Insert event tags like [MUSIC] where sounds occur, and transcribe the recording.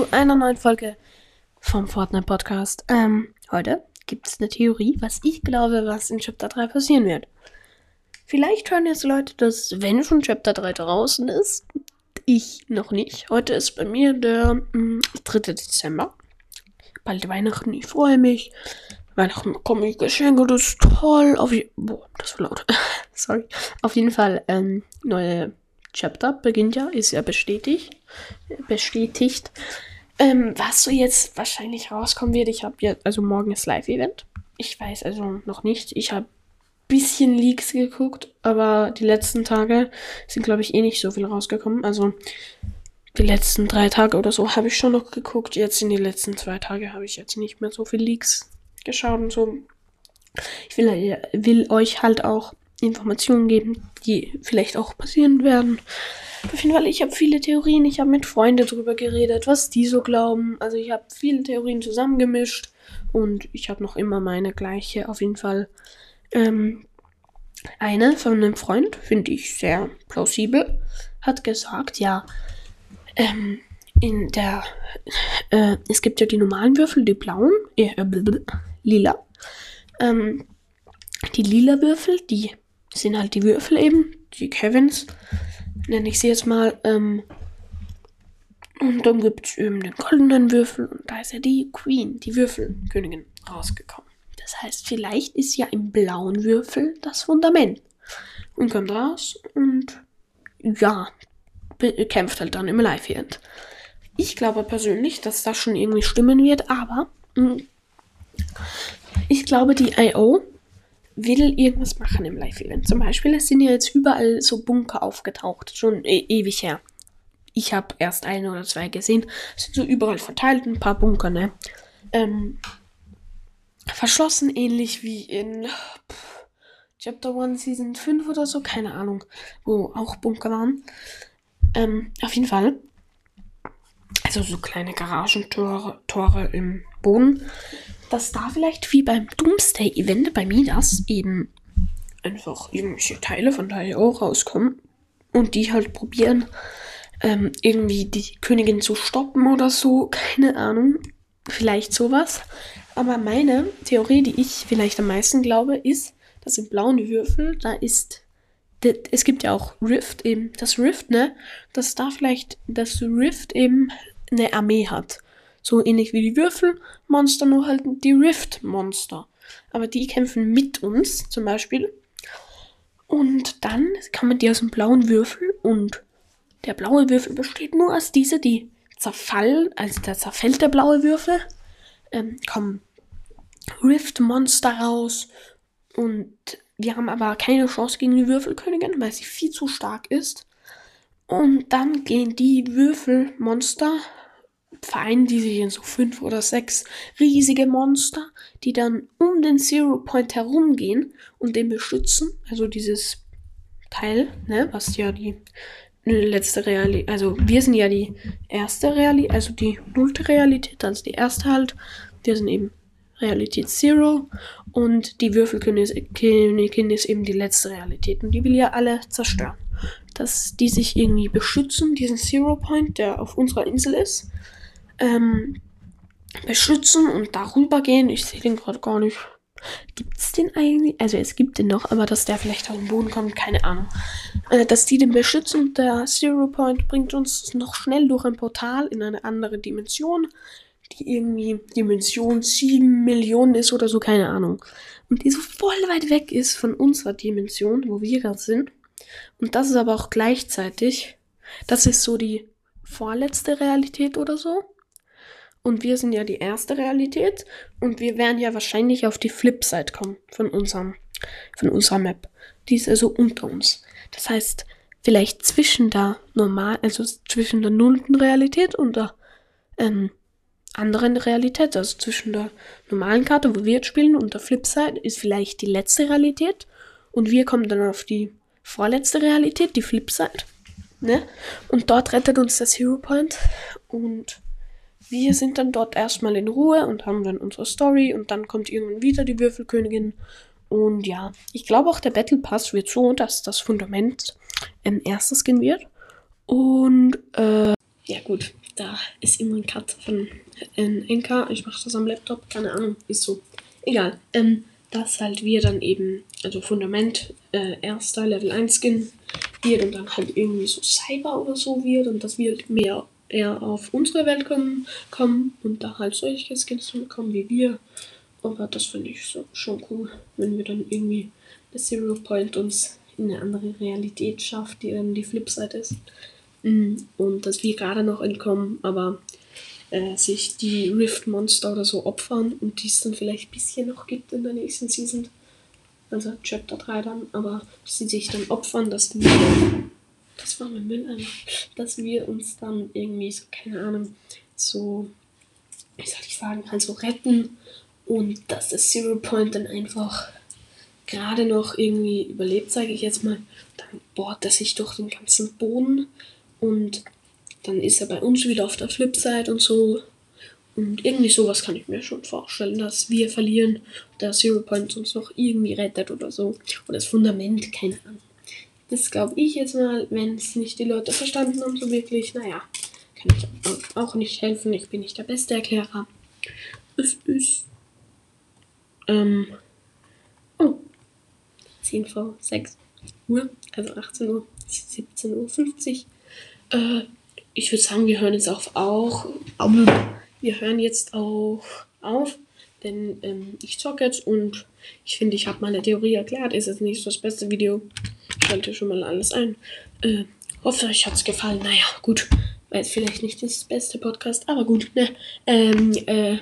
zu einer neuen Folge vom Fortnite Podcast. Ähm, heute gibt es eine Theorie, was ich glaube, was in Chapter 3 passieren wird. Vielleicht hören jetzt Leute, dass wenn schon Chapter 3 draußen ist, ich noch nicht. Heute ist bei mir der mh, mm, 3. Dezember. Bald Weihnachten, ich freue mich. Weihnachten bekomme ich Geschenke, das ist toll. Auf Boah, das war laut. [LAUGHS] Sorry. Auf jeden Fall, ähm, neue Chapter beginnt ja, ist ja bestätigt. Bestätigt. Ähm, was so jetzt wahrscheinlich rauskommen wird, ich habe ja, also morgen ist Live-Event. Ich weiß also noch nicht. Ich habe bisschen Leaks geguckt, aber die letzten Tage sind, glaube ich, eh nicht so viel rausgekommen. Also die letzten drei Tage oder so habe ich schon noch geguckt. Jetzt in den letzten zwei Tagen habe ich jetzt nicht mehr so viel Leaks geschaut und so. Ich will, will euch halt auch Informationen geben, die vielleicht auch passieren werden. Auf jeden Fall, ich habe viele Theorien. Ich habe mit Freunden darüber geredet, was die so glauben. Also ich habe viele Theorien zusammengemischt und ich habe noch immer meine gleiche. Auf jeden Fall ähm, eine von einem Freund, finde ich sehr plausibel, hat gesagt, ja, ähm, in der, äh, es gibt ja die normalen Würfel, die blauen, äh, lila. Ähm, die lila Würfel, die sind halt die Würfel eben, die Kevins, nenne ich sie jetzt mal. Ähm, und dann gibt es eben den goldenen Würfel und da ist ja die Queen, die Würfelkönigin, rausgekommen. Das heißt, vielleicht ist ja im blauen Würfel das Fundament. Und kommt raus und ja, kämpft halt dann im Live-Event. Ich glaube persönlich, dass das schon irgendwie stimmen wird, aber mh, mm, ich glaube, die IO will irgendwas machen im Live-Event. Zum Beispiel, es sind ja jetzt überall so Bunker aufgetaucht, schon e ewig her. Ich habe erst eine oder zwei gesehen. Es sind so überall verteilt, ein paar Bunker, ne? Ähm, verschlossen, ähnlich wie in pff, Chapter 1 Season 5 oder so, keine Ahnung, wo auch Bunker waren. Ähm, auf jeden Fall. Also so kleine Garagentore Tore im Boden dass da vielleicht wie beim Doomsday-Event bei Midas eben einfach irgendwelche Teile von daher auch rauskommen und die halt probieren, ähm, irgendwie die Königin zu stoppen oder so. [LAUGHS] Keine Ahnung. Vielleicht sowas. Aber meine Theorie, die ich vielleicht am meisten glaube, ist, dass im blauen Würfel, da ist. Es gibt ja auch Rift eben. Das Rift, ne? Dass da vielleicht das Rift eben eine Armee hat. So ähnlich wie die Würfelmonster, nur halt die Rift-Monster. Aber die kämpfen mit uns zum Beispiel. Und dann man die aus dem blauen Würfel und der blaue Würfel besteht nur aus diese, die zerfallen, also da zerfällt der blaue Würfel, ähm, kommen Rift-Monster raus und wir haben aber keine Chance gegen die Würfelkönigin, weil sie viel zu stark ist. Und dann gehen die Würfelmonster vereinen die sich in so fünf oder sechs riesige Monster, die dann um den Zero Point herumgehen und den beschützen. Also dieses Teil, ne, was ja die letzte Realität, also wir sind ja die erste Realität, also die nullte Realität, also die erste halt. Wir sind eben Realität Zero und die Würfelkönigin ist eben die letzte Realität und die will ja alle zerstören. Dass die sich irgendwie beschützen, diesen Zero Point, der auf unserer Insel ist ähm, beschützen und darüber gehen. Ich sehe den gerade gar nicht. Gibt es den eigentlich? Also es gibt den noch, aber dass der vielleicht auf den Boden kommt, keine Ahnung. Äh, dass die den beschützen, der Zero Point bringt uns noch schnell durch ein Portal in eine andere Dimension, die irgendwie Dimension 7 Millionen ist oder so, keine Ahnung. Und die so voll weit weg ist von unserer Dimension, wo wir gerade sind. Und das ist aber auch gleichzeitig, das ist so die vorletzte Realität oder so. Und wir sind ja die erste Realität. Und wir werden ja wahrscheinlich auf die Flipside kommen von unserem, von unserer Map. Die ist also unter uns. Das heißt, vielleicht zwischen der normal, also zwischen der nullten Realität und der ähm, anderen Realität, also zwischen der normalen Karte, wo wir jetzt spielen, und der Flipside ist vielleicht die letzte Realität. Und wir kommen dann auf die vorletzte Realität, die Flipside. Ne? Und dort rettet uns das Hero Point. Und wir sind dann dort erstmal in Ruhe und haben dann unsere Story und dann kommt irgendwann wieder die Würfelkönigin. Und ja, ich glaube auch der Battle Pass wird so, dass das Fundament ähm, erstes gehen wird. Und äh, ja gut. da ist immer ein Cut von ein Enker. Ich mache das am Laptop, keine Ahnung, ist so. Egal. Ähm, dass halt wir dann eben, also Fundament, äh, erster Level 1 Skin wird und dann halt irgendwie so Cyber oder so wird und dass wir mehr eher auf unsere Welt kommen, kommen und da halt solche Skins bekommen wie wir. Aber das finde ich so, schon cool, wenn wir dann irgendwie der Zero Point uns in eine andere Realität schafft, die dann die Flipside ist. Mm, und dass wir gerade noch entkommen, aber äh, sich die Rift Monster oder so opfern und die es dann vielleicht ein bisschen noch gibt in der nächsten Season. Also Chapter 3 dann, aber sie sich dann opfern, dass wir. Das war mein Mülleimer. Dass wir uns dann irgendwie so, keine Ahnung, so, wie soll ich sagen, halt so retten und dass das Zero Point dann einfach gerade noch irgendwie überlebt, sage ich jetzt mal. Dann bohrt er sich durch den ganzen Boden und dann ist er bei uns wieder auf der Flipside und so. Und irgendwie sowas kann ich mir schon vorstellen, dass wir verlieren, der Zero Point uns noch irgendwie rettet oder so. Oder das Fundament, keine Ahnung. Das glaube ich jetzt mal, wenn es nicht die Leute verstanden haben, so wirklich. Naja, kann ich auch nicht helfen. Ich bin nicht der beste Erklärer. Es ist. Ähm. Oh. 10 vor 6 Uhr, also 18 Uhr, 17.50 Uhr. Äh, ich würde sagen, wir hören jetzt auf auch. Wir hören jetzt auch auf, denn ähm, ich zocke jetzt und ich finde, ich habe meine Theorie erklärt. Ist jetzt nicht das beste Video. Schalte schon mal alles ein. Äh, hoffe, euch hat es gefallen. Naja, gut. War jetzt vielleicht nicht das beste Podcast, aber gut. Ne? Ähm, äh,